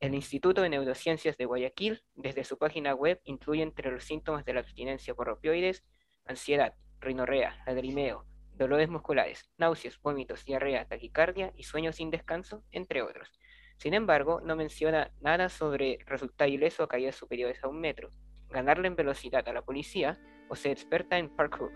El Instituto de Neurociencias de Guayaquil, desde su página web, incluye entre los síntomas de la abstinencia por opioides ansiedad, rinorrea, lagrimeo, dolores musculares, náuseas, vómitos, diarrea, taquicardia y sueños sin descanso, entre otros. Sin embargo, no menciona nada sobre resultar ileso a caídas superiores a un metro, ganarle en velocidad a la policía o ser experta en parkour.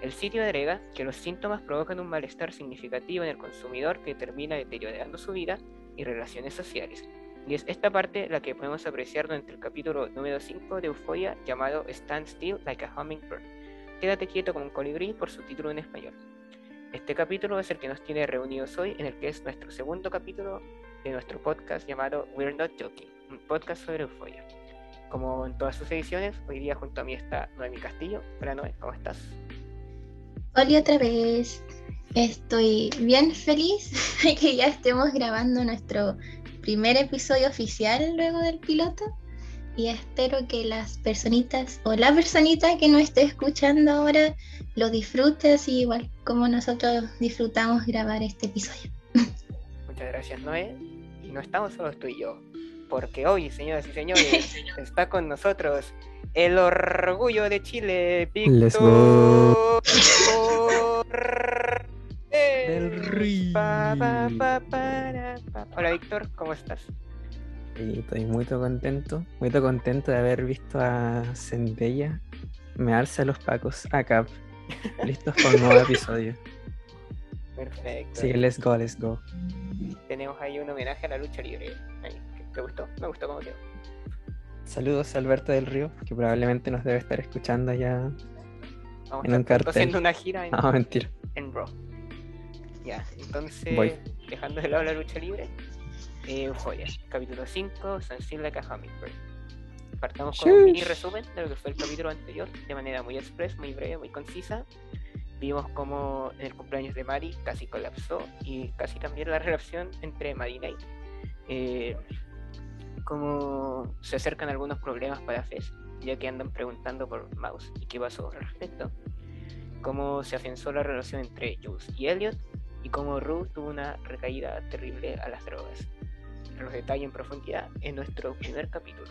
El sitio agrega que los síntomas provocan un malestar significativo en el consumidor que termina deteriorando su vida y relaciones sociales. Y es esta parte la que podemos apreciar durante el capítulo número 5 de Euphoria llamado Stand Still Like a Hummingbird. Quédate quieto como un colibrí por su título en español. Este capítulo es el que nos tiene reunidos hoy, en el que es nuestro segundo capítulo de nuestro podcast llamado We're Not Joking, un podcast sobre Euphoria. Como en todas sus ediciones, hoy día junto a mí está Noemi Castillo. Hola Noé, ¿cómo estás? Hola otra vez. Estoy bien feliz de que ya estemos grabando nuestro primer episodio oficial luego del piloto. Y espero que las personitas o la personita que nos esté escuchando ahora lo disfrute así igual como nosotros disfrutamos grabar este episodio. Muchas gracias Noé. Y no estamos solo tú y yo, porque hoy, señoras y señores, está con nosotros el orgullo de Chile, Víctor del Río. Hola Víctor, ¿cómo estás? Y estoy muy contento, muy contento de haber visto a Zendaya me alza los pacos a Cap, listos para un nuevo episodio. Perfecto. Sí, let's go, let's go. Tenemos ahí un homenaje a la lucha libre. ¿Te gustó? Me gustó cómo quedó. Saludos a Alberto del Río, que probablemente nos debe estar escuchando ya Vamos en un cartel. haciendo una gira en, No, mentira. en Raw. Ya, entonces, dejando de lado la lucha libre, eh, Euphoria, capítulo 5, Sensible Like a Hummingbird. Partamos con un mini resumen de lo que fue el capítulo anterior, de manera muy express, muy breve, muy concisa. Vimos como en el cumpleaños de Mari casi colapsó y casi también la relación entre Mari y Nate. Eh, como se acercan algunos problemas para Fez, ya que andan preguntando por Mouse y qué pasó al respecto. Cómo se afianzó la relación entre Jules y Elliot y cómo Rue tuvo una recaída terrible a las drogas. Los detalles en profundidad en nuestro primer capítulo.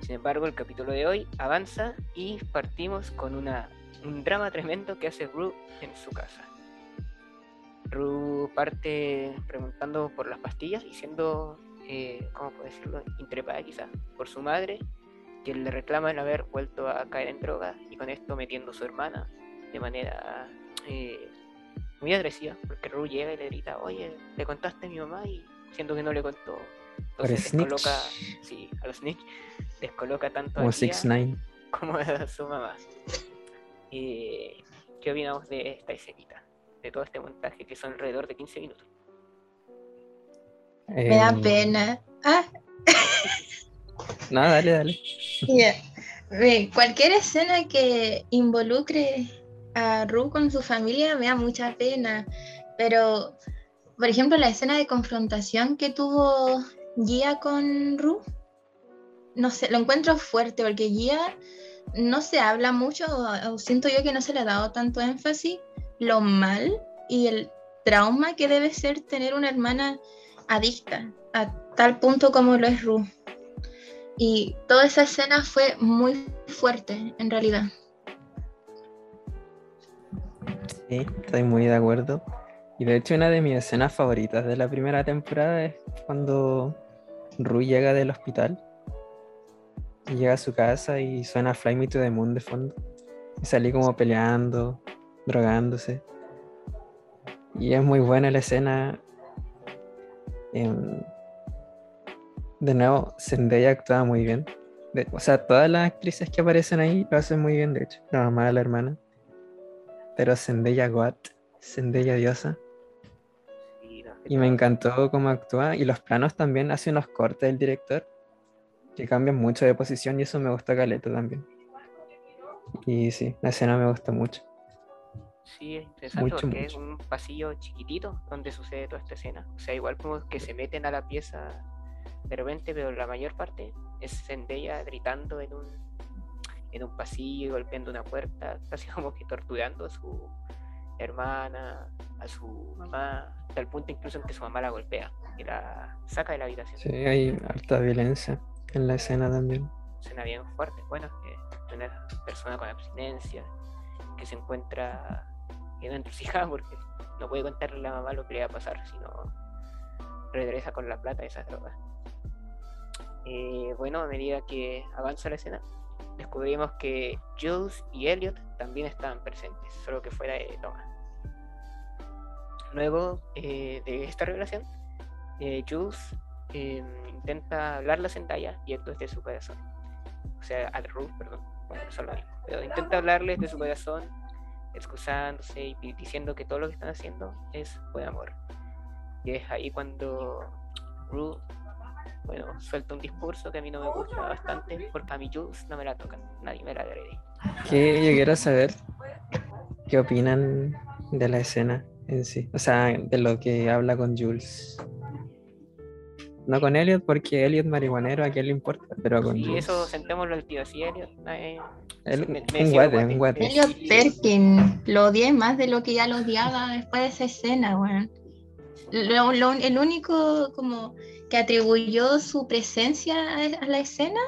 Sin embargo, el capítulo de hoy avanza y partimos con una, un drama tremendo que hace Rue en su casa. Rue parte preguntando por las pastillas y siendo, eh, ¿cómo puedo decirlo?, intrepada quizás por su madre, quien le reclama el haber vuelto a caer en drogas y con esto metiendo a su hermana de manera eh, muy agresiva, porque Rue llega y le grita, oye, le contaste a mi mamá y siento que no le contó. Entonces descoloca, sí, a los Snitch, descoloca tanto Como a 6 9 como a su mamá. Eh, ¿Qué opinamos de esta escenita? De todo este montaje que son alrededor de 15 minutos. Me da pena. Ah, No, dale, dale. Ve, Cualquier escena que involucre a Ru con su familia me da mucha pena. Pero, por ejemplo, la escena de confrontación que tuvo Gia con Ru, no sé, lo encuentro fuerte porque Gia no se habla mucho, siento yo que no se le ha dado tanto énfasis, lo mal y el trauma que debe ser tener una hermana adicta, a tal punto como lo es Ru. Y toda esa escena fue muy fuerte, en realidad. Sí, estoy muy de acuerdo. Y de hecho, una de mis escenas favoritas de la primera temporada es cuando Rui llega del hospital y llega a su casa y suena Fly Me to the Moon de fondo. Y salí como peleando, drogándose. Y es muy buena la escena. De nuevo, Zendaya actúa muy bien. De- o sea, todas las actrices que aparecen ahí lo hacen muy bien, de hecho. La mamá la hermana. Pero Zendaya God, Zendaya diosa. Y, no, Y me encantó cómo actúa. Y los planos también hace unos cortes del director que cambian mucho de posición y eso me gusta caleta también. Y sí, la escena me gusta mucho. Sí, es interesante Mucho, porque es un pasillo chiquitito donde sucede toda esta escena. O sea, igual como que se meten a la pieza de repente, pero la mayor parte es Zendaya gritando en un, en un pasillo golpeando una puerta, casi como que torturando a su hermana, a su mamá, hasta el punto incluso en que su mamá la golpea. Y la saca de la habitación. Sí, hay harta violencia en la escena también. Escena bien fuerte. Bueno, que una persona con abstinencia que se encuentra en encrucijada porque no puede contarle a la mamá lo que le va a pasar, sino regresa con la plata de esas drogas. Eh, bueno, a medida que avanza la escena, descubrimos que Jules y Elliot también estaban presentes, solo que fuera de toma. Luego eh, de esta revelación, eh, Jules em, intenta hablar la Zendaya y esto es de su corazón. O sea, a Ruth, perdón, bueno, son lo mismo. Pero intenta hablarles de su corazón, excusándose y diciendo que todo lo que están haciendo es buen amor. Y es ahí cuando Ruth, bueno, suelta un discurso que a mí no me gusta bastante, porque a mi Jules no me la tocan, nadie me la agrede. Que yo quiero saber qué opinan de la escena en sí, o sea, de lo que habla con Jules. No con Elliot, porque Elliot marihuanero, a quién le importa, pero con Y eso sentémoslo al tío, sí, Elliot. Eh, un guate, un guate. Elliot Perkin, lo odié más de lo que ya lo odiaba después de esa escena, weón. El único como que atribuyó su presencia a, la escena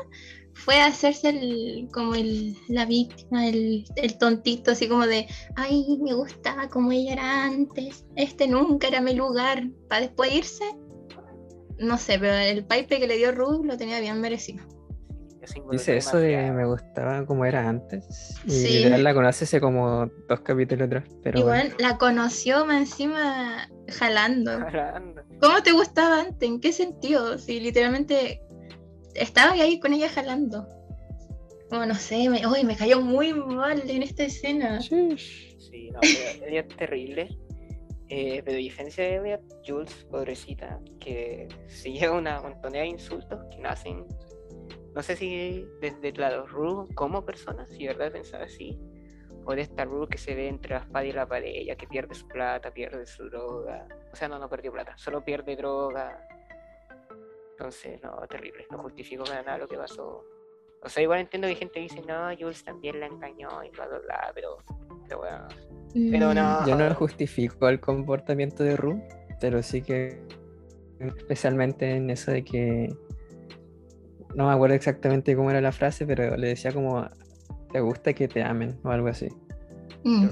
fue hacerse el, como el, la víctima, el, el, tontito, así como de, ay, me gustaba como ella era antes, este nunca era mi lugar, para después irse no sé, pero el pipe que le dio Ruth lo tenía bien merecido. Dice eso de me gustaba como era antes. Y sí. la conoce hace como dos capítulos atrás. Pero Igual la conoció más encima jalando. ¿Cómo te gustaba antes? ¿En qué sentido? Si literalmente estaba ahí con ella jalando. Como no sé, me, me cayó muy mal en esta escena. Sí, sí no, es terrible. Eh, pero diferencia de Elliot, Jules, pobrecita, que se lleva una montonera de insultos que nacen, no sé si desde la Rue como persona, si de verdad pensaba así, o de esta Rue que se ve entre la espada y la pared, ella que pierde su plata, pierde su droga, o sea, no, no perdió plata, solo pierde droga. Entonces, no, terrible, no justifico nada lo que pasó. O sea, igual entiendo que gente dice, no, Jules también la engañó y bla, bla, bla, pero, pero bueno, pero no. Yo no justifico el comportamiento de Ru, pero sí que especialmente en eso de que no me acuerdo exactamente cómo era la frase, pero le decía como te gusta que te amen o algo así. Mm.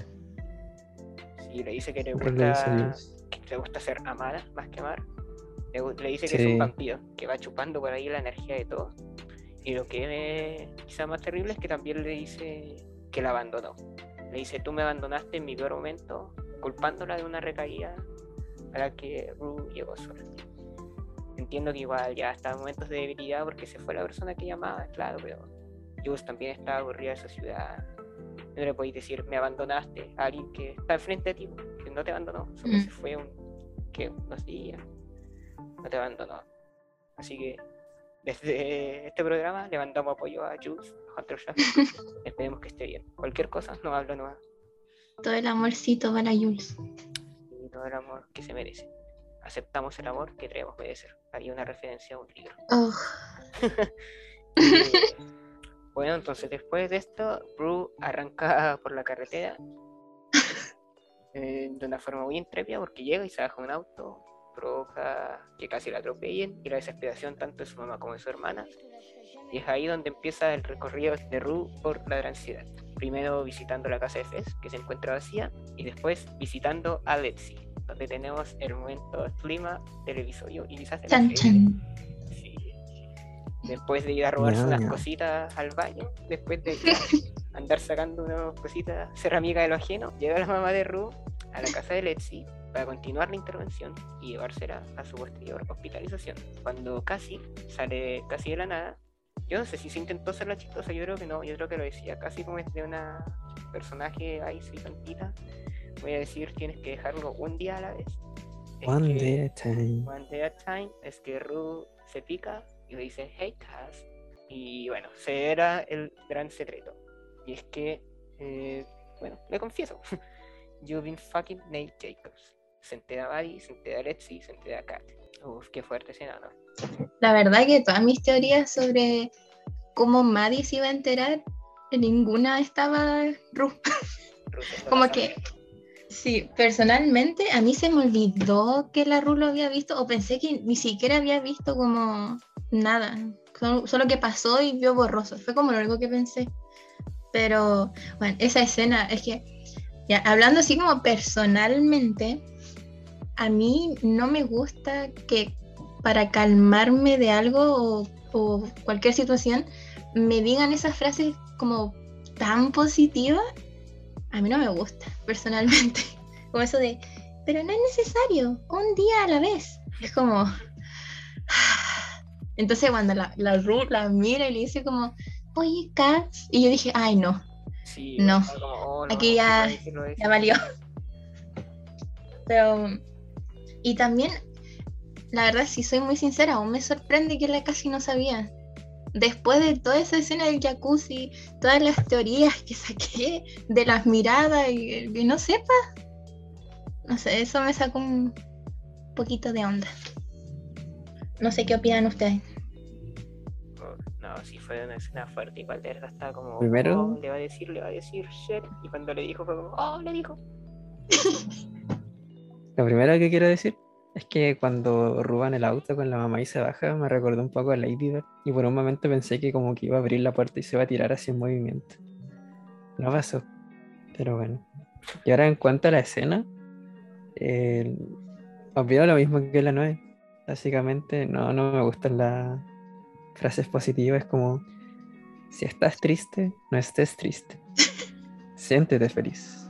Sí, le dice que le gusta que le gusta ser amada más que amar. Le, dice que es un vampiro, que va chupando por ahí la energía de todo. Y lo que es quizá más terrible es que también le dice que la abandonó. Le dice, tú me abandonaste en mi peor momento, culpándola de una recaída a la que Rue llegó sola. Entiendo que igual ya en momentos de debilidad porque se fue la persona que llamaba, claro, pero Jules también estaba aburrida de esa ciudad. No le podéis decir, me abandonaste a alguien que está al frente de ti, que no te abandonó, solo se fue un, ¿qué? unos días, no te abandonó. Así que desde este programa le mandamos apoyo a Jules, a Hunter Esperemos que esté bien. Cualquier cosa, no hablo nueva. Todo el amorcito para Jules. Y todo el amor que se merece. Aceptamos el amor que creemos merecer. Hay una referencia a un libro. Oh. bueno, entonces después de esto, Rue arranca por la carretera eh, de una forma muy intrépida porque llega y se baja un auto, provoca que casi la atropellen y la desesperación tanto de su mamá como de su hermana. Y es ahí donde empieza el recorrido de Rue por la gran ciudad. Primero visitando la casa de Fez, que se encuentra vacía, y después visitando a Letsy, donde tenemos el momento clima del episodio y quizás el Después de ir a robarse unas cositas al baño, después de andar sacando unas cositas, ser amiga de lo ajeno, llega la mamá de Rue a la casa de Letsy para continuar la intervención y llevársela a su posterior hospitalización. Cuando casi sale casi de la nada, yo no sé si se intentó ser la chistosa, yo creo que no, yo creo que lo decía casi como es de una personaje ahí sí tantita. Voy a decir, tienes que dejarlo un día a la vez. one day at a time. One day at a time es que Ru se pica y le dice, hey Cass. Y bueno, se era el gran secreto. Y es que, eh, bueno, le confieso. You've been fucking Nate Jacobs se entera Buddy, se entera Lexi, se entera Kat. Uf, qué fuerte escena, ¿no? La verdad que todas mis teorías sobre cómo Maddie se iba a enterar, en ninguna estaba Ruth. Como que, Sí, personalmente a mí se me olvidó que la Ru lo había visto o pensé que ni siquiera había visto como nada, solo, que pasó y vio borroso, fue como lo único que pensé. Pero bueno, esa escena es que, ya hablando así como personalmente, a mí no me gusta que para calmarme de algo o, cualquier situación me digan esas frases como tan positivas. A mí no me gusta, personalmente. Como eso de, pero no es necesario, un día a la vez. Es como... Entonces cuando la, la Ruth la mira y le dice como, oye, Katz, y yo dije, ay, no. no, oh, aquí ya, ya valió. Pero y también, la verdad, si soy muy sincera, aún me sorprende que la casi no sabía. Después de toda esa escena del jacuzzi, todas las teorías que saqué de las miradas y que no sepa, no sé, eso me sacó un poquito de onda. No sé qué opinan ustedes. No, si fue una escena fuerte, igual de verdad estaba como. Primero. Oh, le va a decir, le va a decir shit. Y cuando le dijo, fue como, oh, le dijo. Lo primero que quiero decir es que cuando ruban el auto con la mamá y se baja, me recordó un poco a Lady Bird. Y por un momento pensé que como que iba a abrir la puerta y se iba a tirar así en movimiento. No pasó. Pero bueno. Y ahora en cuanto a la escena, eh, olvido lo mismo que la 9. Básicamente no, no me gustan las frases positivas como si estás triste, no estés triste. Siéntete feliz.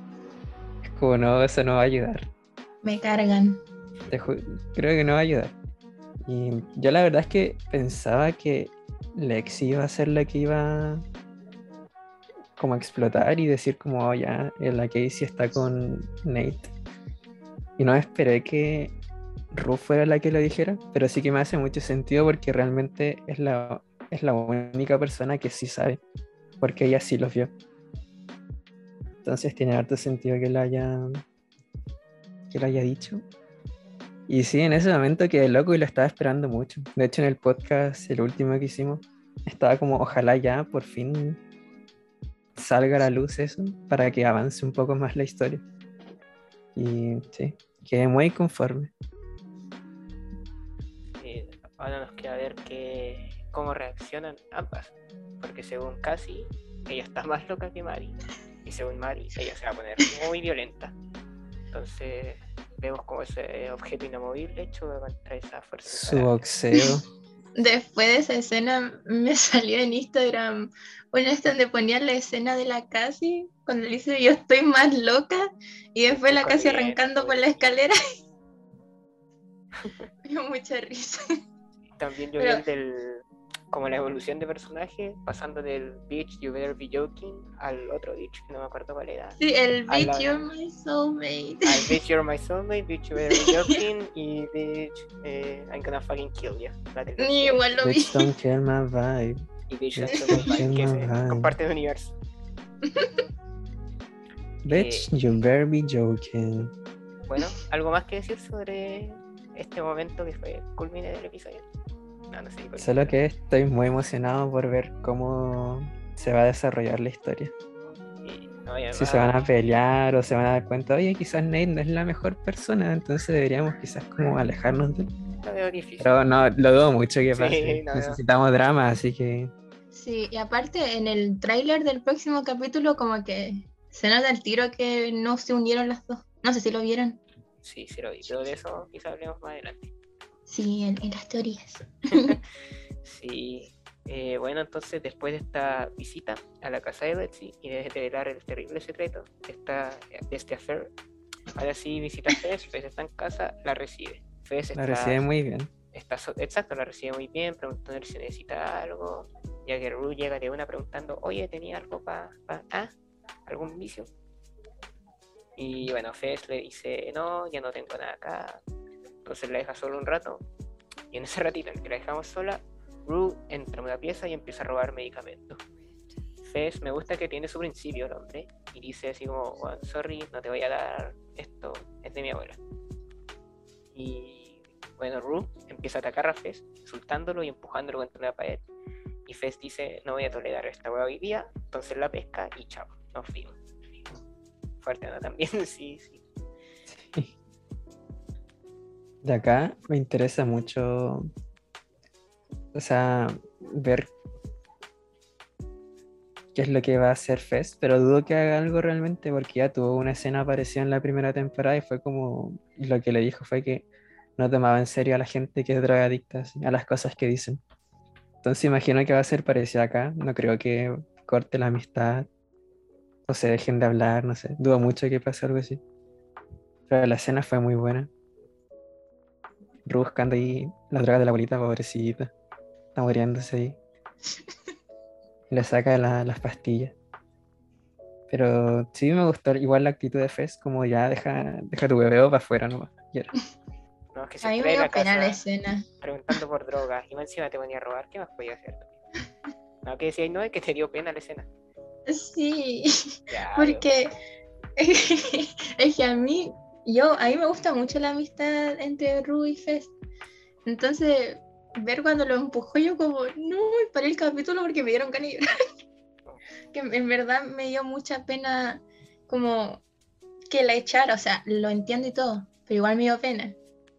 Es como no, eso no va a ayudar. Me cargan. Creo que no va a ayudar. Y yo la verdad es que pensaba que Lexi iba a ser la que iba como a explotar y decir como oh, ya, la Casey está con Nate. Y no esperé que Ruth fuera la que lo dijera, pero sí que me hace mucho sentido porque realmente es la, es la única persona que sí sabe, porque ella sí los vio. Entonces tiene harto sentido que la haya que lo haya dicho. Y sí, en ese momento quedé loco y lo estaba esperando mucho. De hecho, en el podcast, el último que hicimos, estaba como, ojalá ya por fin salga a la luz eso, para que avance un poco más la historia. Y sí, quedé muy conforme. ahora nos queda ver que, cómo reaccionan ambas. Porque según Cassie, ella está más loca que Mari. Y según Mari, ella se va a poner muy violenta. Entonces vemos como ese objeto inamovible hecho contra esa fuerza. Su boxeo. Después de esa escena me salió en Instagram una vez donde ponían la escena de la Casi cuando le dice yo estoy más loca y después la Casi arrancando por la escalera. me dio mucha risa. También yo vi el del como la evolución de personaje, pasando del Bitch You Better Be Joking al otro Bitch, que no me acuerdo cuál era. Sí, el Bitch You're My Soulmate. Al Bitch You're My Soulmate, Bitch You Better Be Joking y Bitch eh, I'm Gonna Fucking Kill You. Ni igual lo vi. Bitch Don't Kill My Vibe. Y Bitch Don't Kill My Vibe, que comparte el universo. Bitch eh, You Better Be Joking. Bueno, ¿algo más que decir sobre este momento que fue culmine del episodio? Solo que estoy muy emocionado por ver cómo se va a desarrollar la historia. si se van a pelear o se van a dar cuenta, oye, quizás Nate no es la mejor persona, entonces deberíamos quizás como alejarnos de él. Pero no, lo dudo mucho que pase. Necesitamos drama, así que... Sí, y aparte en el tráiler del próximo capítulo como que se nota el tiro que no se unieron las dos. No sé si lo vieron. Sí, sí lo vi, pero de eso quizás hablemos más adelante. Sí, en, las teorías. sí. Eh, bueno, entonces después de esta visita a la casa de Betsy y de revelar el terrible secreto de, esta, de este affair, ahora sí visita a Fez, Fez está en casa, la recibe. Fez la recibe muy bien. Está exacto, la recibe muy bien, preguntando si necesita algo, ya que Ru llega de una preguntando, oye, ¿tenía algo para... ah, algún vicio? Y bueno, Fez le dice, no, ya no tengo nada acá, entonces la deja solo un rato. Y en ese ratito en que la dejamos sola, Rue entra en una pieza y empieza a robar medicamentos. Fez me gusta que tiene su principio el hombre y dice así como, sorry, no te voy a dar esto, es de mi abuela. Y bueno, Rue empieza a atacar a Fez, insultándolo y empujándolo contra una pared. Y Fez dice, no voy a tolerar esta hueá hoy día, entonces la pesca y chao, nos fuimos. Fuerte, ¿no? También, sí, sí. De acá me interesa mucho, o sea, ver qué es lo que va a hacer Fest, pero dudo que haga algo realmente porque ya tuvo una escena parecida en la primera temporada y fue como lo que le dijo fue que no tomaba en serio a la gente que es drogadicta, a las cosas que dicen. Entonces imagino que va a ser parecido acá, no creo que corte la amistad o se dejen de hablar, no sé, dudo mucho que pase algo así. Pero la escena fue muy buena. Buscando ahí la droga de la abuelita, pobrecita. Está muriéndose ahí. le saca las pastillas. Pero sí me gustó igual la actitud de Fez, como ya deja, deja tu bebé para afuera nomás. No, es que a mí me dio pena la escena. Preguntando por drogas y encima te ponía a robar, ¿qué más podía hacer? No, que decía, no, es que te dio pena la escena. Sí, porque es que a mí, yo, a mí me gusta mucho la amistad entre Ru y Fez. Entonces, ver cuando lo empujó, yo como, no, paré el capítulo porque me dieron ganas que en verdad me dio mucha pena como que la echara, o sea, lo entiendo y todo, pero igual me dio pena.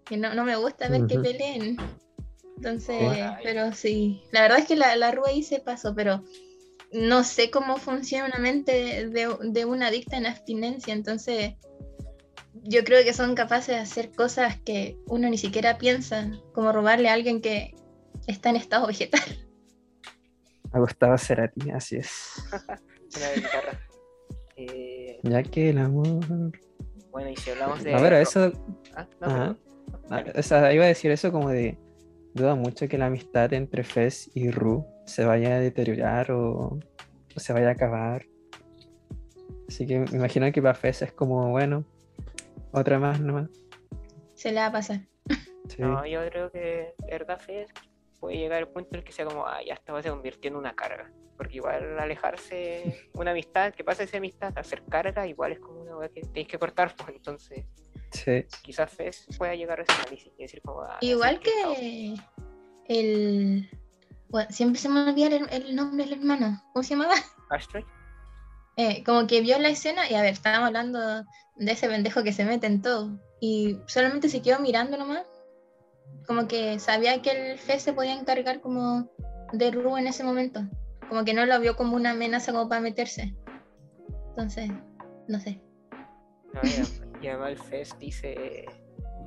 Que no, no me gusta ver que peleen. Entonces, pero sí, la verdad es que la, la Rúa ahí se pasó, pero no sé cómo funciona una mente de, de una adicta en abstinencia, entonces yo creo que son capaces de hacer cosas que uno ni siquiera piensa, como robarle a alguien que está en estado vegetal. Me gustaba ser a ti, así es. eh... Ya que el amor. Bueno, y si hablamos de. A ver, eso. ¿Ah? No, o sea, iba a decir eso como de. Duda mucho que la amistad entre Fez y Ru se vaya a deteriorar o, o se vaya a acabar. Así que me imagino que para Fez es como, bueno, otra más nomás. Se le va a pasar. No, yo creo que verdad fe puede llegar al punto en el que sea como, ah, ya estaba se convirtió en una carga. Porque igual alejarse, una amistad, que pasa esa amistad, hacer carga, igual es como una que tenéis que cortar, pues entonces. Sí. Quizás Fez pueda llegar a ese análisis y decir como, ah, Igual que el. Bueno, siempre se me olvida el, nombre del hermano. ¿Cómo se llamaba? Ashtray. Eh, como que vio la escena y a ver, estábamos hablando de ese pendejo que se mete en todo y solamente se quedó mirando nomás. Como que sabía que el Fe se podía encargar como de Ru en ese momento. Como que no lo vio como una amenaza como para meterse. Entonces, no sé. y además el Fest dice,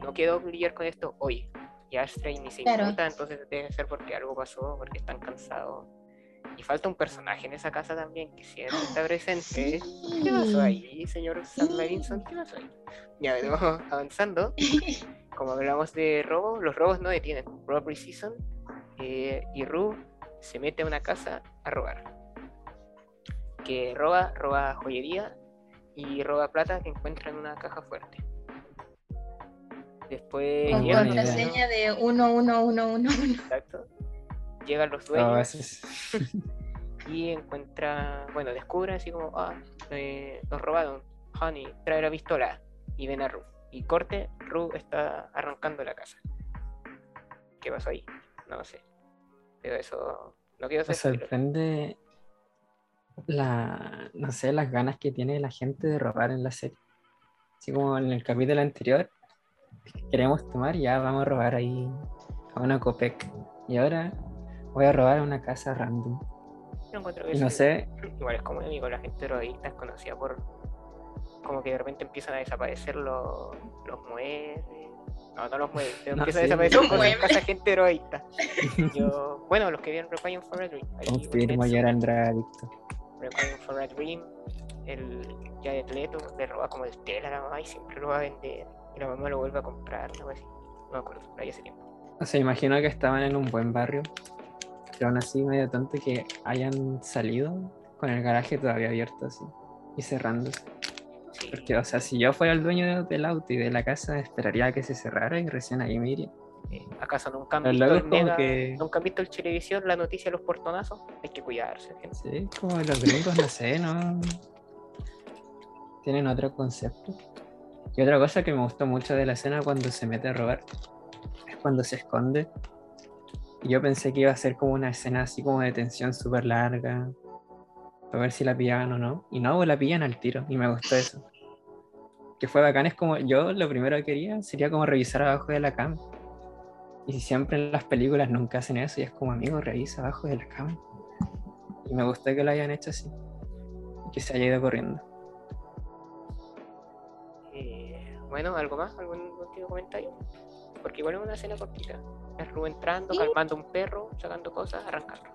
no quiero lidiar con esto hoy. Y Astray ni se importa, entonces debe ser porque algo pasó, porque están cansados y falta un personaje en esa casa también que siempre está presente. ¿Qué pasó ahí, señor Sam Levinson? ¿Qué pasó ahí? Ya, vamos avanzando. Como hablamos de robo, los robos no detienen. Robbery Season eh, y Ru se mete a una casa a robar. Que roba, roba joyería y roba plata que encuentra en una caja fuerte. Después. Con contraseña de 1111. Exacto llegan los dueños y encuentra, bueno, descubre así como, ah, eh, nos robaron, Honey, trae la pistola y ven a Ru. Y corte, Ru está arrancando la casa. ¿Qué pasó ahí? No sé. Pero eso no quiero Me sorprende la, no sé, las ganas que tiene la gente de robar en la serie. Así como en el capítulo anterior, queremos tomar, ya vamos a robar ahí a una Copec. Y ahora voy a robar una casa random. no sé. Igual es como amigo, la gente heroísta es conocida por como que de repente empiezan a desaparecer los, los muebles. No, no los muebles, pero empiezan a desaparecer cosas, cosas gente heroísta. Yo, bueno, los que vieron Requiem for a Dream. Confirmo, yo era. Requiem for a Dream, el ya de Leto le roba como el tela a la mamá y siempre lo va a vender. Y la mamá lo vuelve a comprar, algo así. No me acuerdo, pero ahí hace tiempo. O sea, imagino que estaban en un buen barrio pero aún así medio tonto que hayan salido con el garaje todavía abierto así y cerrándose. Porque, o sea, si yo fuera el dueño del auto y de la casa, esperaría que se cerrara y recién ahí me iría. ¿Acaso nunca han, visto el que... nunca han visto el televisión la noticia de los portonazos? Hay que cuidarse, gente. Sí, como los gringos, no sé, ¿no? Tienen otro concepto. Y otra cosa que me gustó mucho de la escena cuando se mete a robar es cuando se esconde yo pensé que iba a ser como una escena así como de tensión súper larga, para ver si la pillaban o no. Y no, la pillan al tiro, y me gustó eso. que fue bacán es como yo lo primero que quería sería como revisar abajo de la cama. Y siempre en las películas nunca hacen eso y es como amigo, revisa abajo de la cama. Y me gustó que lo hayan hecho así. Que se haya ido corriendo. Eh, bueno, ¿algo más? ¿Algún último comentario? Porque igual es una escena cortita. Es Ru entrando, calmando un perro, sacando cosas, arrancando.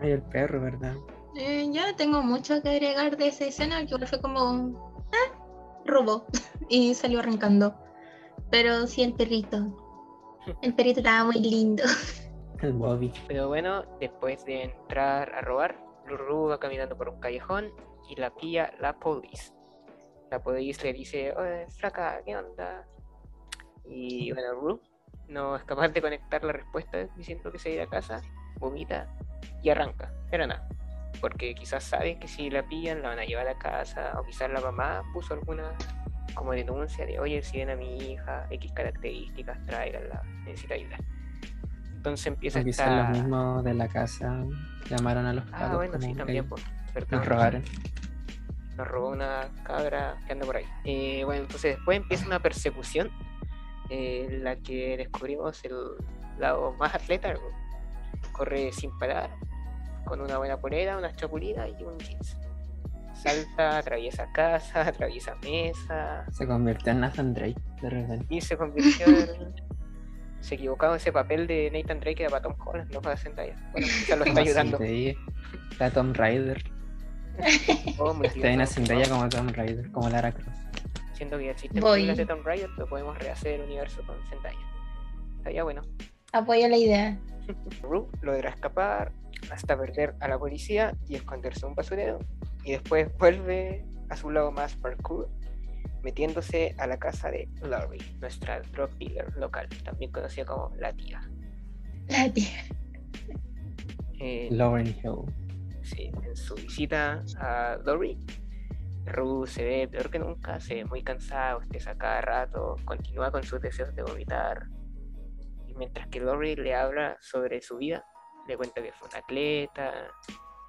Ay, el perro, ¿verdad? Eh, yo no tengo mucho que agregar de esa escena, que fue como. Ah, robó. y salió arrancando. Pero sí, el perrito. El perrito estaba muy lindo. El Bobby. Pero bueno, después de entrar a robar, Ruru va caminando por un callejón y la pilla la police. La police le dice, oye, flaca, ¿qué onda? Y bueno, Ruru no es capaz de conectar la respuesta diciendo que se irá a casa, vomita y arranca. Pero nada, porque quizás sabe que si la pillan la van a llevar a casa o quizás la mamá puso alguna como denuncia de, oye, si ven a mi hija, X características, tráiganla, necesita ayuda. Entonces empieza O quizás esta... los mismos de la casa llamaron a los Ah, bueno, sí, también, pues. nos robaron. Nos robó una cabra que anda por ahí. Eh, bueno, entonces después empieza una persecución eh, en la que descubrimos el lado más atleta. Corre sin parar, con una buena polera, unas chapulinas y un jeans. Salta, atraviesa casa, atraviesa mesa Se convirtió en Nathan Drake de repente. y se convirtió en... Se equivocaba ese papel de Nathan Drake era para Tom Holland, no para Zendaya. Bueno, quizás lo está ayudando. La Tom Raider. Oh, Está Tom Zendaya como Tom Raider, como Lara Croft. Siento que ya existen películas de Tomb Raider, pero podemos rehacer el universo con Zendaya. Estaría bueno. Apoyo la idea. Rue logra escapar hasta perder a la policía y esconderse en un basurero. Y después vuelve a su lado más parkour, metiéndose a la casa de Laurie, nuestra drug dealer local, también conocida como la tía. La tía. Eh, Lauren Hill. Sí, en su visita a Dory, Rue se ve peor que nunca, se ve muy cansada, usted a cada rato, continúa con sus deseos de vomitar. Y mientras que Dory le habla sobre su vida, le cuenta que fue un atleta,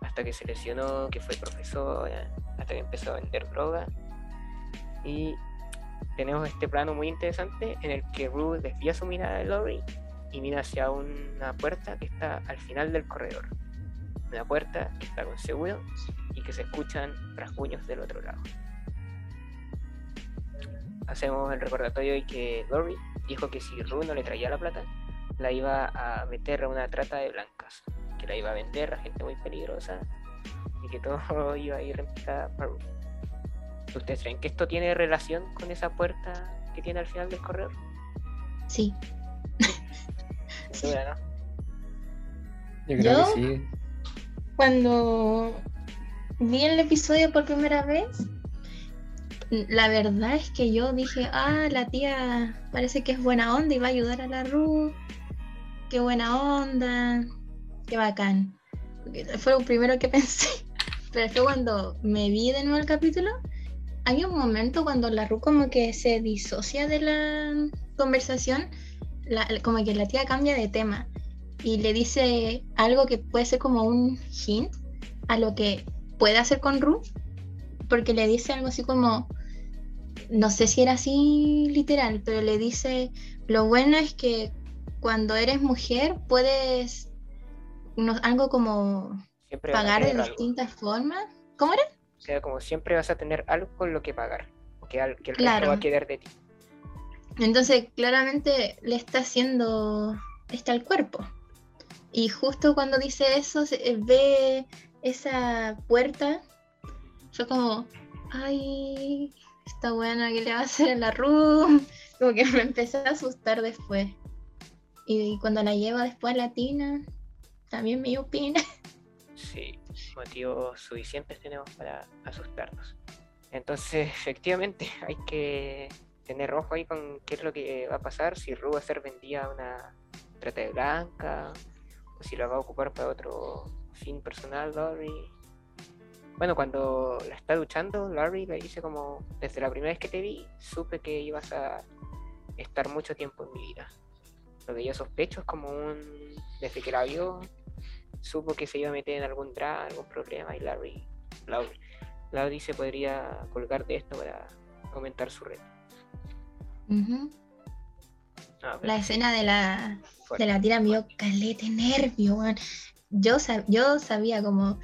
hasta que se lesionó, que fue profesora, hasta que empezó a vender droga. Y tenemos este plano muy interesante en el que Rue desvía su mirada de Lori y mira hacia una puerta que está al final del corredor una puerta que está con seguro y que se escuchan rasguños del otro lado. Hacemos el recordatorio de que Lori dijo que si Rue no le traía la plata, la iba a meter a una trata de blancas, que la iba a vender a gente muy peligrosa y que todo iba a ir en picada para Rue. ¿Ustedes creen que esto tiene relación con esa puerta que tiene al final del corredor? Sí. Sin duda, ¿no? Yo creo ¿Yo? que sí. Cuando vi el episodio por primera vez, la verdad es que yo dije, ah, la tía parece que es buena onda y va a ayudar a la Ruth. Qué buena onda. Qué bacán. Fue lo primero que pensé. Pero fue cuando me vi de nuevo el capítulo, hay un momento cuando la Ruth como que se disocia de la conversación, como que la tía cambia de tema y le dice algo que puede ser como un hint a lo que puede hacer con Ru, porque le dice algo así como, no sé si era así literal, pero le dice, lo bueno es que cuando eres mujer puedes no- algo como Siempre pagar de algo. distintas formas. ¿Cómo era? O sea, como siempre vas a tener algo con lo que pagar. Que, al- que el Claro. resto va a quedar de ti. Entonces, claramente le está haciendo está el cuerpo. Y justo cuando dice eso, se- eh, ve esa puerta. Fue como, ay, está buena, ¿qué le va a hacer a la Ruth? Como que me empecé a asustar después. Y, cuando la lleva después a la tina, también me dio pena. Sí, motivos suficientes tenemos para asustarnos. Entonces, efectivamente, hay que tener ojo ahí con qué es lo que va a pasar, si Ru va a ser vendida a una trata de blanca, o si la va a ocupar para otro fin personal, Laurie. Bueno, cuando la está duchando, Laurie le dice como, desde la primera vez que te vi, supe que ibas a estar mucho tiempo en mi vida. Lo que yo sospecho es como un, desde que la vio, supo que se iba a meter en algún drama, algún problema, y Larry, Laurie, Laurie se podría colgar de esto para comentar su red. la escena de la, de la tira me dio calete nervio, Yo, yo sabía como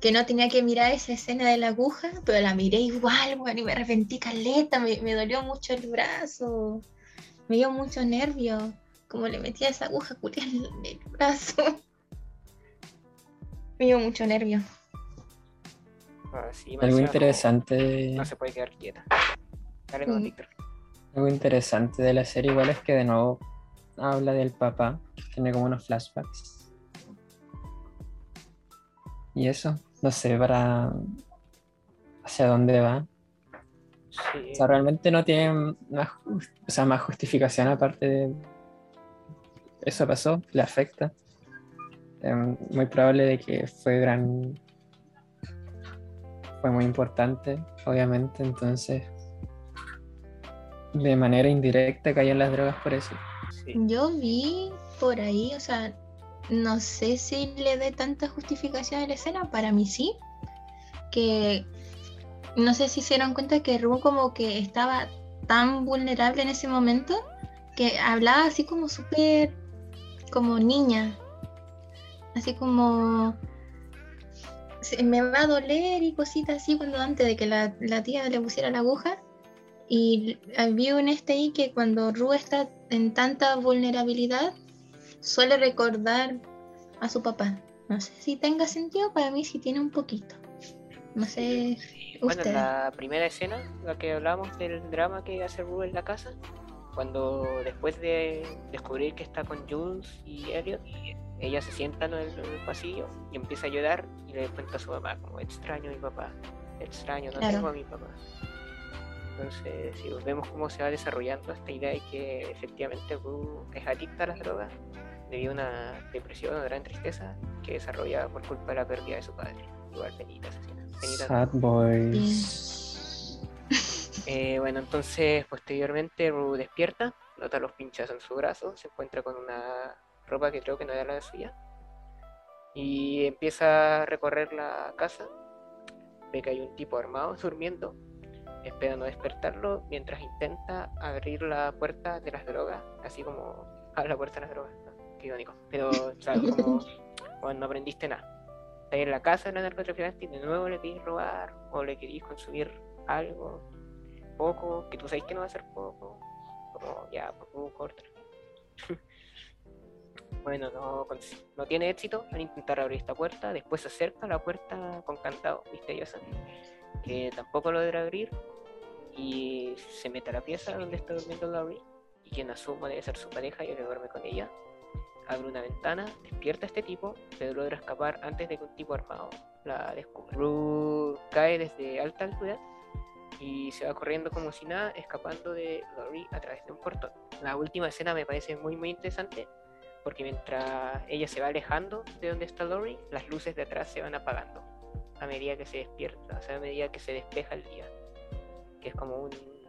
que no tenía que mirar esa escena de la aguja, pero la miré igual, bueno, y me arrepentí caleta, me, me dolió mucho el brazo, me dio mucho nervio, como le metía esa aguja culia en el brazo. me dio mucho nervio. Ah, Algo interesante. No, se puede quedar quieta. Algo interesante de la serie igual es que de nuevo habla del papá, tiene como unos flashbacks. Y eso, no sé para hacia dónde va. O sea, realmente no tiene más, o más justificación aparte de eso pasó, le afecta. Es muy probable de que fue gran fue muy importante, obviamente, entonces de manera indirecta caían las drogas por eso. Yo vi por ahí, o sea, no sé si le dé tanta justificación a la escena, para mí sí, que no sé si se dieron cuenta que Ru como que estaba tan vulnerable en ese momento que hablaba así como súper como niña, así como me va a doler y cositas así cuando antes de que la, la tía le pusiera la aguja. Y vi un este ahí que cuando Ru está en tanta vulnerabilidad, suele recordar a su papá. No sé si tenga sentido, para mí sí tiene un poquito. No sé. Bueno, la primera escena, la que hablamos del drama que hace Ru en la casa, cuando después de descubrir que está con Jules y Elliot, ella se sienta en el, pasillo y empieza a llorar y le cuenta a su mamá como extraño a mi papá, extraño, no tengo a mi papá. Entonces, si vemos cómo se va desarrollando esta idea de que efectivamente es adicta a las drogas debido a una depresión o gran tristeza que desarrolla por culpa de la pérdida de su padre. Igual penita asesina. Sad boys. Eh, bueno, entonces posteriormente Ru despierta, nota los pinchazos en su brazo, se encuentra con una ropa que creo que no era la de suya y empieza a recorrer la casa. Ve que hay un tipo armado durmiendo espera no despertarlo mientras intenta abrir la puerta de las drogas, así como abre la puerta de las drogas. Irónico. Pero, ¿sabes? Como no aprendiste nada. Estás en la casa de la narcotraficante y de nuevo le querís robar o le querís consumir algo poco, que tú sabes que no va a ser poco. Como ya, poco corto. bueno, no, no tiene éxito al intentar abrir esta puerta. Después se acerca a la puerta con candado misterioso que tampoco logra abrir y se mete a la pieza donde está durmiendo Laurie y quien asumo debe ser su pareja y que duerme con ella. Abre una ventana, despierta a este tipo, pero logra escapar antes de que un tipo armado la descubra. Rue cae desde alta altura y se va corriendo como si nada, escapando de Laurie a través de un portón. La última escena me parece muy muy interesante porque mientras ella se va alejando de donde está Laurie, las luces de atrás se van apagando a medida que se despierta, o sea, a medida que se despeja el día que es como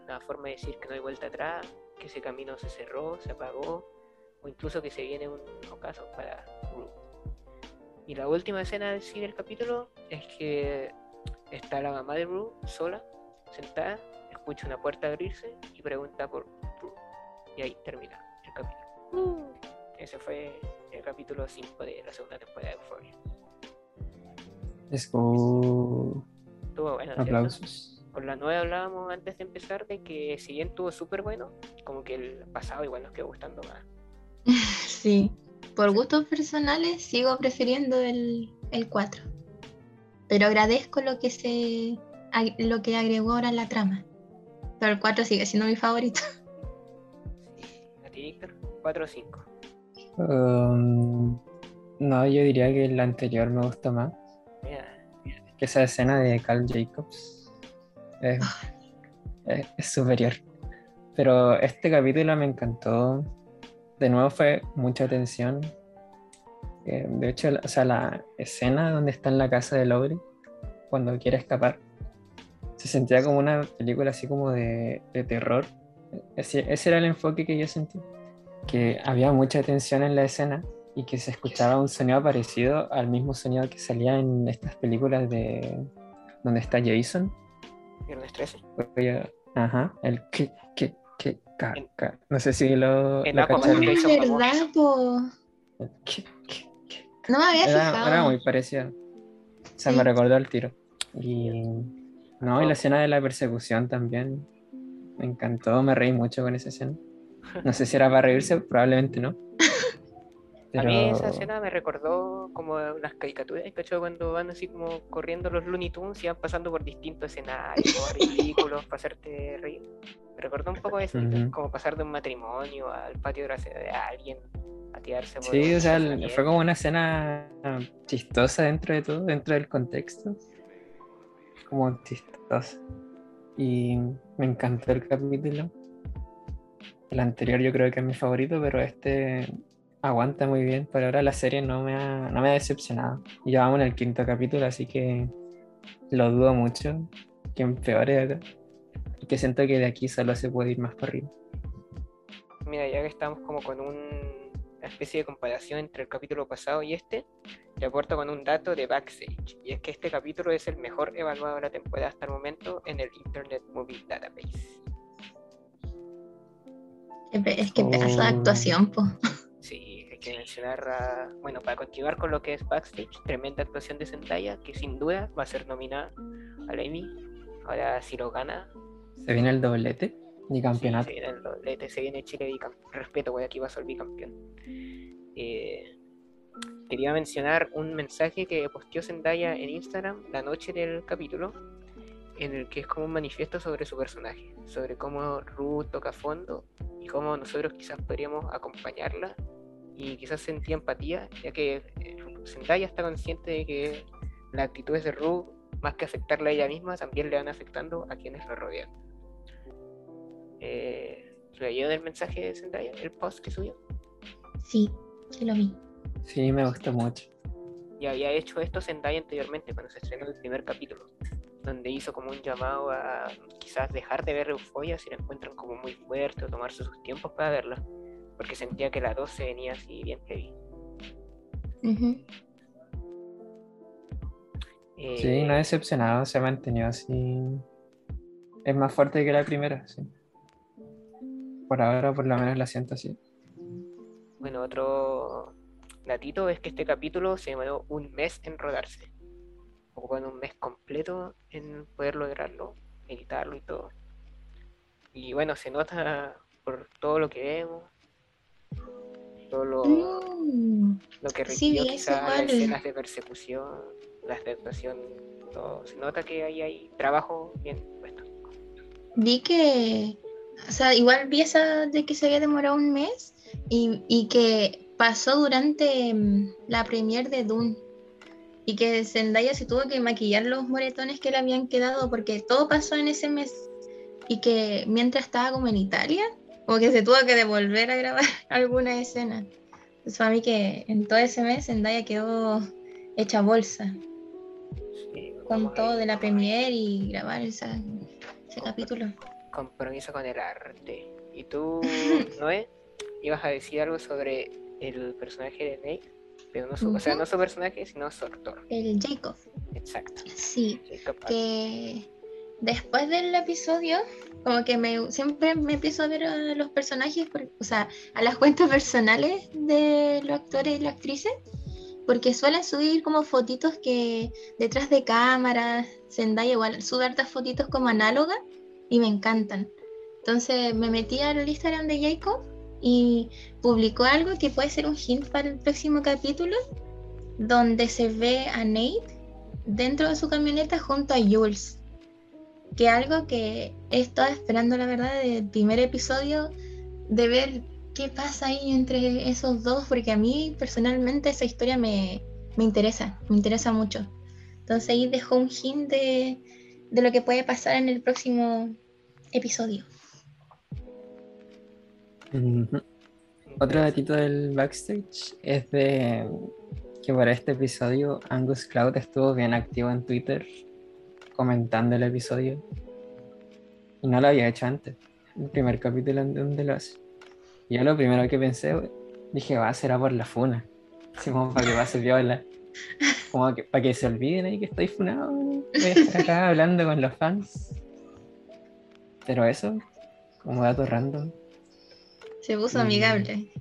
una forma de decir que no hay vuelta atrás, que ese camino se cerró, se apagó, o incluso que se viene un ocaso para Ru. Y la última escena del, sí, del capítulo es que está la mamá de Ru sola, sentada, escucha una puerta abrirse y pregunta por Ru. Y ahí termina el capítulo. Uh. Ese fue el capítulo 5 de la segunda temporada de Euphoria. Es como... Aplausos con la nueva hablábamos antes de empezar de que si bien tuvo súper bueno, como que el pasado igual nos quedó gustando más. Sí, por gustos personales sigo prefiriendo el, el 4. Pero agradezco lo que se lo que agregó ahora en la trama. Pero el 4 sigue siendo mi favorito. ¿A ti, Víctor? ¿4 o 5? Um, no, yo diría que el anterior me gusta más. Que esa escena de Carl Jacobs es, superior. Pero este capítulo me encantó. De nuevo fue mucha tensión. Eh, de hecho, o sea, la escena donde está en la casa de Lowry, cuando quiere escapar, se sentía como una película así como de, terror. Ese, ese, era el enfoque que yo sentí. Que había mucha tensión en la escena y que se escuchaba un sonido parecido al mismo sonido que salía en estas películas de donde está Jason Viernes 13. Ajá, el que, que, que, ca, ca. No sé si lo, en lo Aquaman lo hizo verdad, po. El que, que, que. No me había Era, fijado. era muy parecido. O sea, Sí. me recordó el tiro. Y no, y la escena de la persecución también. Me encantó, me reí mucho con esa escena. No sé si era para reírse, probablemente no. A mí esa escena me recordó como unas caricaturas, ¿cachai? Cuando van así como corriendo los Looney Tunes y van pasando por distintos escenarios ridículos para hacerte reír. Me recordó un poco eso, Ujú. como pasar de un matrimonio al patio trasero de alguien, por Sí, o sea, fue como una escena chistosa dentro de todo, dentro del contexto. Como chistosa. Y me encantó el capítulo. El anterior yo creo que es mi favorito, pero este aguanta muy bien. Por ahora la serie no me ha, no me ha decepcionado. Y ya vamos en el quinto capítulo, así que lo dudo mucho que empeore acá. Y que siento que de aquí solo se puede ir más para arriba. Mira, ya que estamos como con un- una especie de comparación entre el capítulo pasado y este, te aporto con un dato de backstage. Y es que este capítulo es el mejor evaluado de la temporada hasta el momento en el Internet Movie Database. Es que pedazo de Oh. actuación, po. Sí, hay que mencionar, a- bueno, para continuar con lo que es backstage, tremenda actuación de Zendaya, que sin duda va a ser nominada al Emmy. Ahora, si lo gana, Se viene el doblete y sí, campeonato. se viene, el doblete, se viene Chile bicampeón. Respeto, güey, aquí va a ser bicampeón. Eh, quería mencionar un mensaje que posteó Zendaya en Instagram la noche del capítulo, en el que es como un manifiesto sobre su personaje, sobre cómo Ruth toca fondo y cómo nosotros quizás podríamos acompañarla y quizás sentir empatía, ya que eh, Zendaya está consciente de que las actitudes de Ruth, más que afectarla a ella misma, también le van afectando a quienes la rodean. Eh, ¿Leyó el mensaje de Zendaya, el post que subió? Sí, sí lo vi. Sí, me gustó mucho. Y había hecho esto Zendaya anteriormente, cuando se estrenó el primer capítulo, donde hizo como un llamado a quizás dejar de ver Euforia si la encuentran como muy fuerte o tomarse sus tiempos para verla, porque sentía que la 2 se venía así bien heavy. Eh, Sí, no ha decepcionado, se ha mantenido así. Es más fuerte que la primera, sí. Por ahora, por lo menos la siento así. Bueno, otro datito es que este capítulo se demoró un mes en rodarse. Ocupan un mes completo en poder lograrlo, editarlo y todo. Y bueno, se nota por todo lo que vemos, todo lo, Mm, lo que sí, eso quizás las igual. escenas de persecución, las de actuación, todo. Se nota que ahí hay trabajo bien puesto. Vi que, o sea, igual vi esa de que se había demorado un mes y, y que pasó durante mm, la premier de Dune. Y que Zendaya se tuvo que maquillar los moretones que le habían quedado porque todo pasó en ese mes. Y que mientras estaba como en Italia, como que se tuvo que devolver a grabar alguna escena. Entonces para mí que en todo ese mes Zendaya quedó hecha bolsa. Sí, con todo de la premier y grabar esa- ese capítulo. compromiso con el arte. ¿Y tú, Noé, ibas a decir algo sobre el personaje de Nate? Pero no su, o sea, no su personaje, sino su actor. El Jacob. Exacto. Sí, Jacob que después del episodio, como que me siempre me empiezo a ver a los personajes, por- o sea, a las cuentas personales de los actores y las actrices, porque suelen subir como fotitos que detrás de cámaras, Zendaya igual sube hartas fotitos como análogas y me encantan. Entonces me metí al Instagram de Jacob y publicó algo que puede ser un hint para el próximo capítulo, donde se ve a Nate dentro de su camioneta junto a Jules. Que algo que he estado esperando, la verdad, del primer episodio, de ver qué pasa ahí entre esos dos, porque a mí personalmente esa historia me, me interesa, me interesa mucho. Entonces ahí dejó un hint de, de lo que puede pasar en el próximo episodio. Otro datito del backstage es de que para este episodio Angus Cloud estuvo bien activo en Twitter comentando el episodio y no lo había hecho antes, el primer capítulo donde lo hace. Yo lo primero que pensé, dije, va, será por la funa, así como para que pase viola, como que para que se olviden ahí que estoy funado, voy a estar acá hablando con los fans. Pero eso, como dato random. Se puso amigable.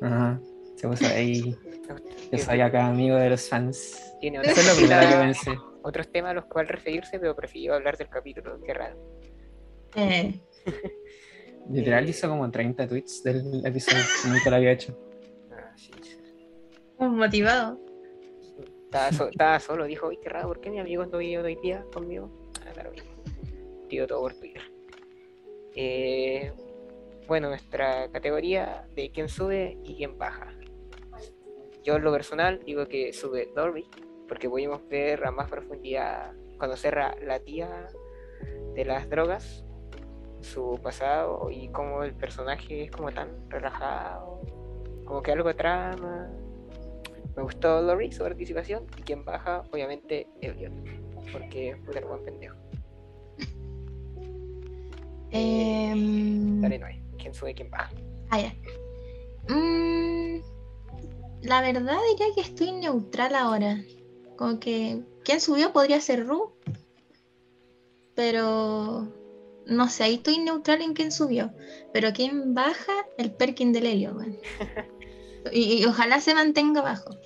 Ajá, se puso ahí. Yo soy acá amigo de los fans. Tiene Eso es lo primero que pensé. otros temas a los cuales referirse, pero prefirió hablar del capítulo. Qué raro. Eh, Literal Eh, hizo como 30 tweets del episodio, que nunca lo había hecho. ah, sí, sí. motivado. Estaba, so- estaba solo, dijo, uy, qué raro, ¿por qué mi amigo no vive hoy día conmigo? Ah, mismo. Tío todo por Twitter. Eh, bueno, nuestra categoría de quién sube y quién baja. Yo en lo personal digo que sube Dorby, porque pudimos ver a más profundidad, conocer a la tía de las drogas, su pasado y cómo el personaje es como tan relajado, como que algo trama. Me gustó Lori, su participación, y quien baja, obviamente, Elliot, porque es un buen pendejo. Em, Dale, no hay. ¿Quién sube, quién baja? Ah, ya. Mm, la verdad diría que estoy neutral ahora. Como que quien subió podría ser Ru. Pero no sé, ahí estoy neutral en quién subió. Pero quien baja, el Perkin del Helio, y, y ojalá se mantenga bajo.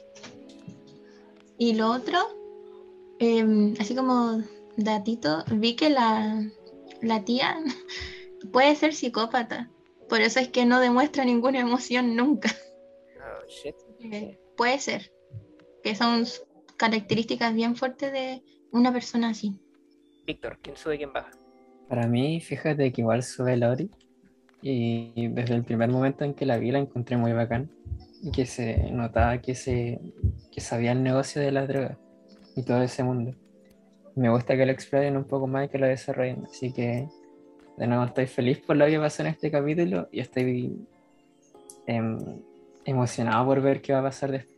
Y lo otro, em, así como datito, vi que la, la tía puede ser psicópata. Por eso es que no demuestra ninguna emoción nunca. Oh, shit. Eh, puede ser. Que son características bien fuertes de una persona así. Víctor, ¿quién sube, quién baja? Para mí, fíjate que igual sube Lori. Y desde el primer momento en que la vi, la encontré muy bacán. Y que se notaba que, se, que sabía el negocio de las drogas y todo ese mundo. Me gusta que lo exploren un poco más y que lo desarrollen. Así que, de nuevo, estoy feliz por lo que pasó en este capítulo y estoy em, emocionado por ver qué va a pasar después.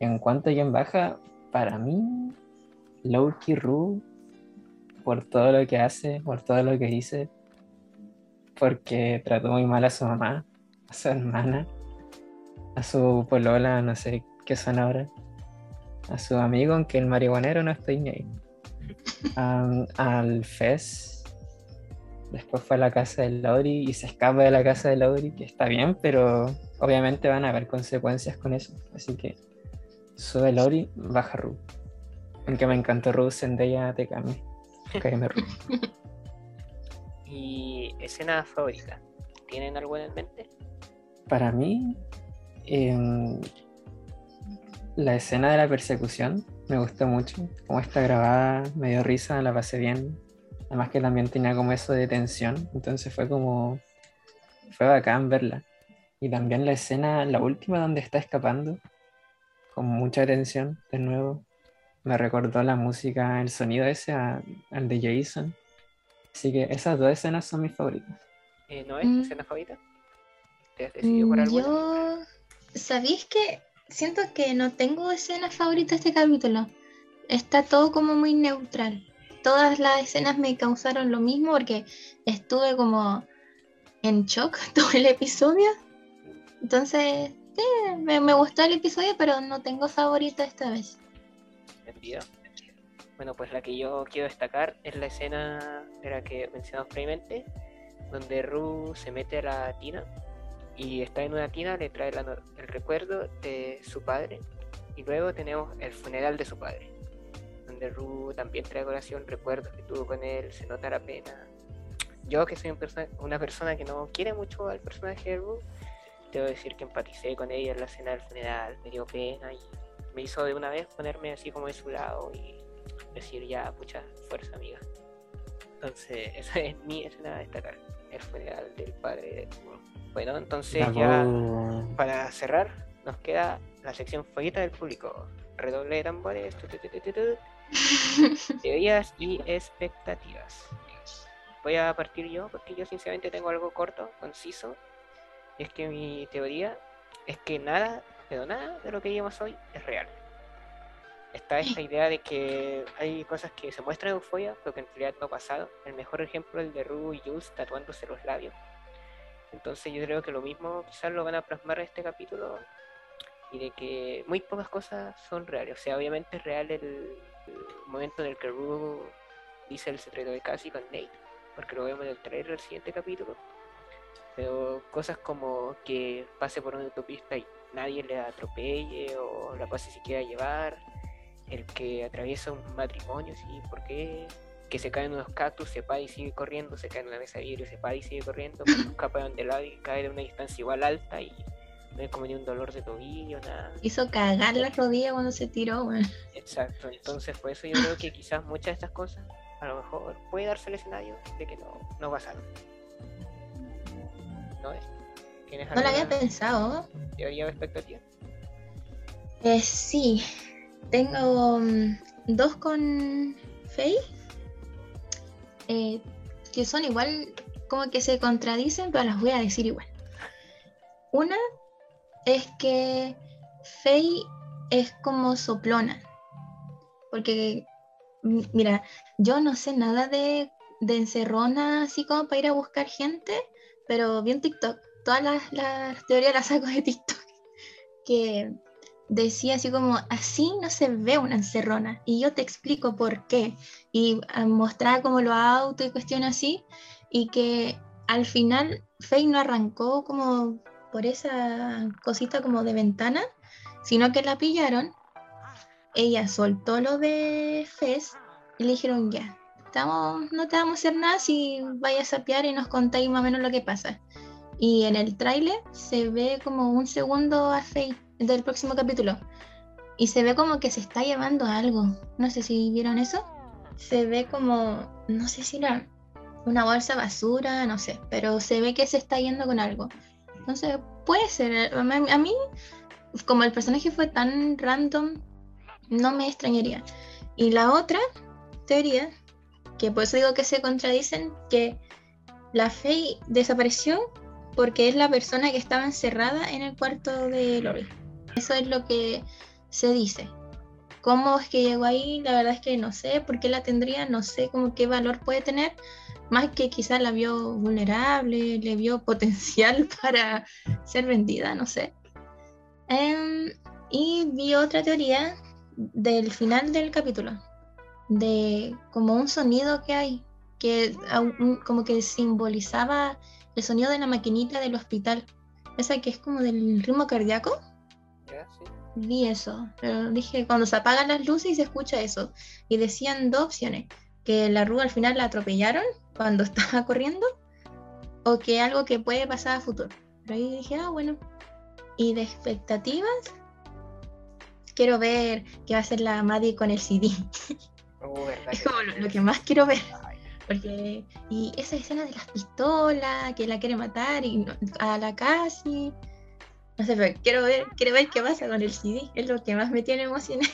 En cuanto a quién baja, para mí, Loki Ru por todo lo que hace, por todo lo que dice, porque trató muy mal a su mamá, a su hermana, a su polola, no sé qué son ahora, a su amigo, aunque el marihuanero no estoy ni ahí, al Fez, después fue a la casa de Lauri y se escapa de la casa de Lauri, que está bien, pero obviamente van a haber consecuencias con eso, así que sube Lauri, baja Ru. Aunque me encantó Ru, Zendaya te Y escena favorita. ¿Tienen alguna en mente? Para mí, em, la escena de la persecución me gustó mucho. Como está grabada, me dio risa, la pasé bien. Además que también tenía como eso de tensión. Entonces fue como... Fue bacán verla. Y también la escena, la última donde está escapando, con mucha tensión, de nuevo. Me recordó la música, el sonido ese a- al de Jason. Así que esas dos escenas son mis favoritas. Eh, ¿No es Mm. escena favorita? ¿Te has decidido por alguna? Yo, ¿sabéis que siento que no tengo escenas favoritas de este capítulo? Está todo como muy neutral. Todas las escenas me causaron lo mismo porque estuve como en shock todo el episodio. Entonces, sí, me, me gustó el episodio, pero no tengo favorita esta vez. Bueno, pues la que yo quiero destacar es la escena de la que mencionamos previamente, donde Ru se mete a la tina y está en una tina, le trae la el recuerdo de su padre y luego tenemos el funeral de su padre, donde Ru también trae a colación recuerdos que tuvo con él, se nota la pena. Yo que soy un perso- una persona que no quiere mucho al personaje de Ru, debo decir que empaticé con ella en la escena del funeral, me dio pena y me hizo de una vez ponerme así como de su lado y decir ya, pucha, fuerza amiga. Entonces, esa es mi escena a destacar, el funeral del padre de Ru. Bueno, entonces ya para cerrar, nos queda la sección favorita del público. Redoble de tambores. tu, tu, tu. Teorías y expectativas. Voy a partir yo porque yo sinceramente tengo algo corto, conciso. Y es que mi teoría es que nada, pero nada de lo que vimos hoy es real. Está esta idea de que hay cosas que se muestran en euforia, pero que en realidad no pasaron. El mejor ejemplo es el de Ru y Jules tatuándose los labios. Entonces yo creo que lo mismo quizás lo van a plasmar en este capítulo y de que muy pocas cosas son reales. O sea, obviamente es real el, el momento en el que Ru dice el secreto de Cassie con Nate, porque lo vemos en el trailer del siguiente capítulo. Pero cosas como que pase por una autopista y nadie le atropelle o la pase si quiera llevar, el que atraviesa un matrimonio, ¿sí? ¿Por qué? Que se cae en unos cactus, se para y sigue corriendo, se cae en una mesa de vidrio, se para y sigue corriendo, escapa de lado y cae de una distancia igual alta y no hay como ni un dolor de tobillo, nada. Hizo cagar la rodilla cuando se tiró. Exacto, entonces por eso yo creo que quizás muchas de estas cosas a lo mejor puede darse el escenario de que no, no pasaron. ¿No es? ¿Tienes no lo había pensado. ¿Teoría o expectativa? Eh, sí, tengo mm, dos con Faye, eh, que son igual, como que se contradicen, pero las voy a decir igual. Una es que Faye es como soplona, porque, mira, yo no sé nada de, de encerrona así como para ir a buscar gente, pero vi en TikTok, todas las, teorías las saco de TikTok, que decía así como, así no se ve una encerrona. Y yo te explico por qué. Y ah, mostraba como los autos y cuestiones así. Y que al final Faye no arrancó como por esa cosita como de ventana, sino que la pillaron. Ella soltó lo de Fez y le dijeron ya, estamos, no te vamos a hacer nada si vayas a sapear y nos contáis más o menos lo que pasa. Y en el tráiler se ve como un segundo a del próximo capítulo. Y se ve como que se está llevando algo. No sé si vieron eso. Se ve como, no sé si era una bolsa basura, no sé, pero se ve que se está yendo con algo. Entonces, puede ser. A mí, como el personaje fue tan random, no me extrañaría. Y la otra teoría, que por eso digo que se contradicen, que la Faye desapareció porque es la persona que estaba encerrada en el cuarto de Lori. Eso es lo que se dice. ¿Cómo es que llegó ahí? La verdad es que no sé por qué la tendría, no sé cómo qué valor puede tener, más que quizás la vio vulnerable, le vio potencial para ser vendida, no sé. Em, y vi otra teoría del final del capítulo, de como un sonido que hay, que como que simbolizaba el sonido de la maquinita del hospital, esa que es como del ritmo cardíaco. Vi eso, pero dije, cuando se apagan las luces y se escucha eso. Y decían dos opciones, que la rúa al final la atropellaron cuando estaba corriendo, o que algo que puede pasar a futuro. Pero ahí dije, ah, bueno. Y de expectativas, quiero ver qué va a hacer la Maddie con el CD. es como lo, que más quiero ver. Porque, y esa escena de las pistolas, que la quiere matar y a la casi. No sé, pero quiero ver, quiero ver qué pasa con el CD, es lo que más me tiene emocionado.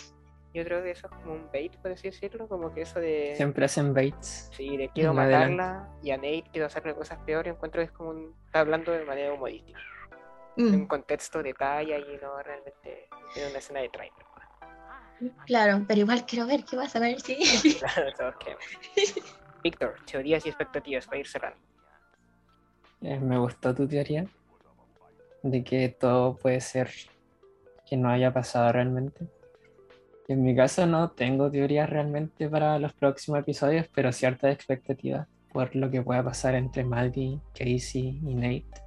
Yo creo que eso es como un bait, por así decirlo, como que eso de... Siempre hacen baits. Sí, de quiero matarla y a Nate quiero hacerle cosas peores, encuentro que es como un... está hablando de manera humorística. En un contexto de talla y no realmente en una escena de trailer. Claro, pero igual quiero ver qué pasa con el CD. claro, Víctor, teorías y expectativas para ir cerrando. Eh, me gustó tu teoría de que todo puede ser que no haya pasado realmente. En mi caso no tengo teorías realmente para los próximos episodios, pero ciertas expectativas por lo que pueda pasar entre Maddie, Casey y Nate.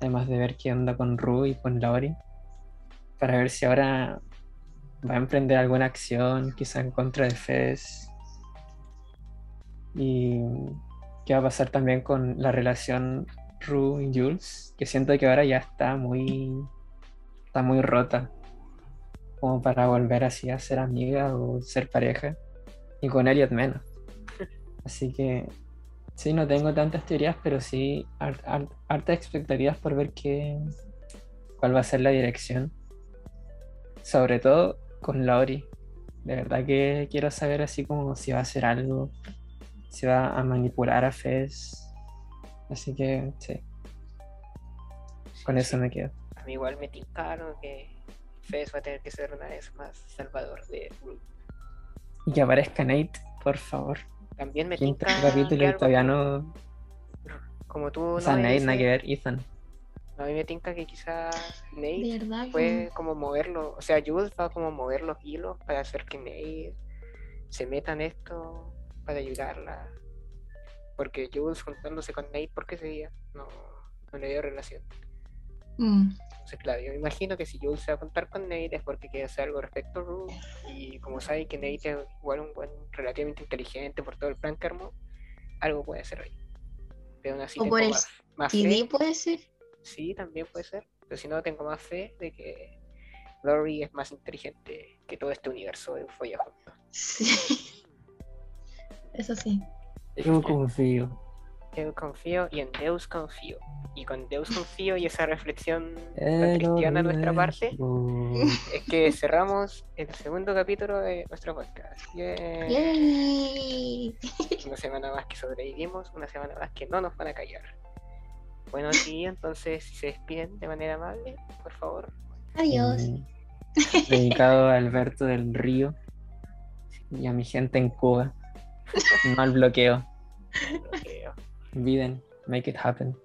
Además de ver qué onda con Rue y con Laurie. Para ver si ahora va a emprender alguna acción, quizá en contra de Fez. Y qué va a pasar también con la relación Rue y Jules, que siento que ahora ya está muy, está muy rota, como para volver así a ser amiga o ser pareja, y con Elliot menos. Así que sí, no tengo tantas teorías, pero sí hartas expectativas por ver qué, cuál va a ser la dirección. Sobre todo con Laurie. De verdad que quiero saber así como si va a hacer algo, si va a manipular a Fez Así que sí. Con eso me quedo. A mí igual me tincaron que Fez va a tener que ser una vez más salvador de Y que aparezca Nate, por favor. También me tinca. capítulo y todavía no. Como tú. O sea, Nate, nada que ver, Ethan. A mí me tinca que quizá Nate puede como moverlo. O sea, Jules va a como mover los hilos para hacer que Nate se meta en esto, para ayudarla porque Jules juntándose con Nate, ¿por qué ese día? No, no le dio relación. Mm. Entonces, claro, yo me imagino que si Jules se va a juntar con Nate es porque quiere hacer algo respecto a Rue. Y como sabe que Nate es igual un buen, relativamente inteligente por todo el plan que armó, algo puede ser ahí. Pero aún así O por el más, más ¿TD fe. puede ser? Sí, también puede ser. Pero si no, tengo más fe de que Lori es más inteligente que todo este universo de Euphoria junto. Sí. Eso sí. Yo confío. Yo confío y en Deus confío. Y con Deus confío y esa reflexión tan cristiana de nuestra parte, es que cerramos el segundo capítulo de nuestro podcast. Yeah. Yay. Una semana más que sobrevivimos, una semana más que no nos van a callar. Bueno, sí, entonces si se despiden de manera amable, por favor. Adiós. Mm, Dedicado a Alberto del Río y a mi gente en Cuba. No al bloqueo. bloqueo. Olviden, make it happen.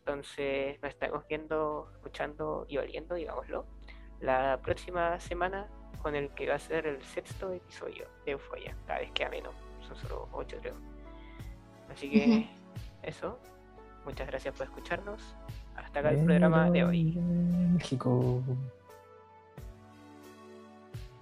Entonces nos estaremos viendo, escuchando y oliendo, digámoslo, la próxima semana con el que va a ser el sexto episodio de Euphoria. Cada vez queda menos, son solo ocho creo. Así que eso, muchas gracias por escucharnos. Hasta acá el programa de hoy. México.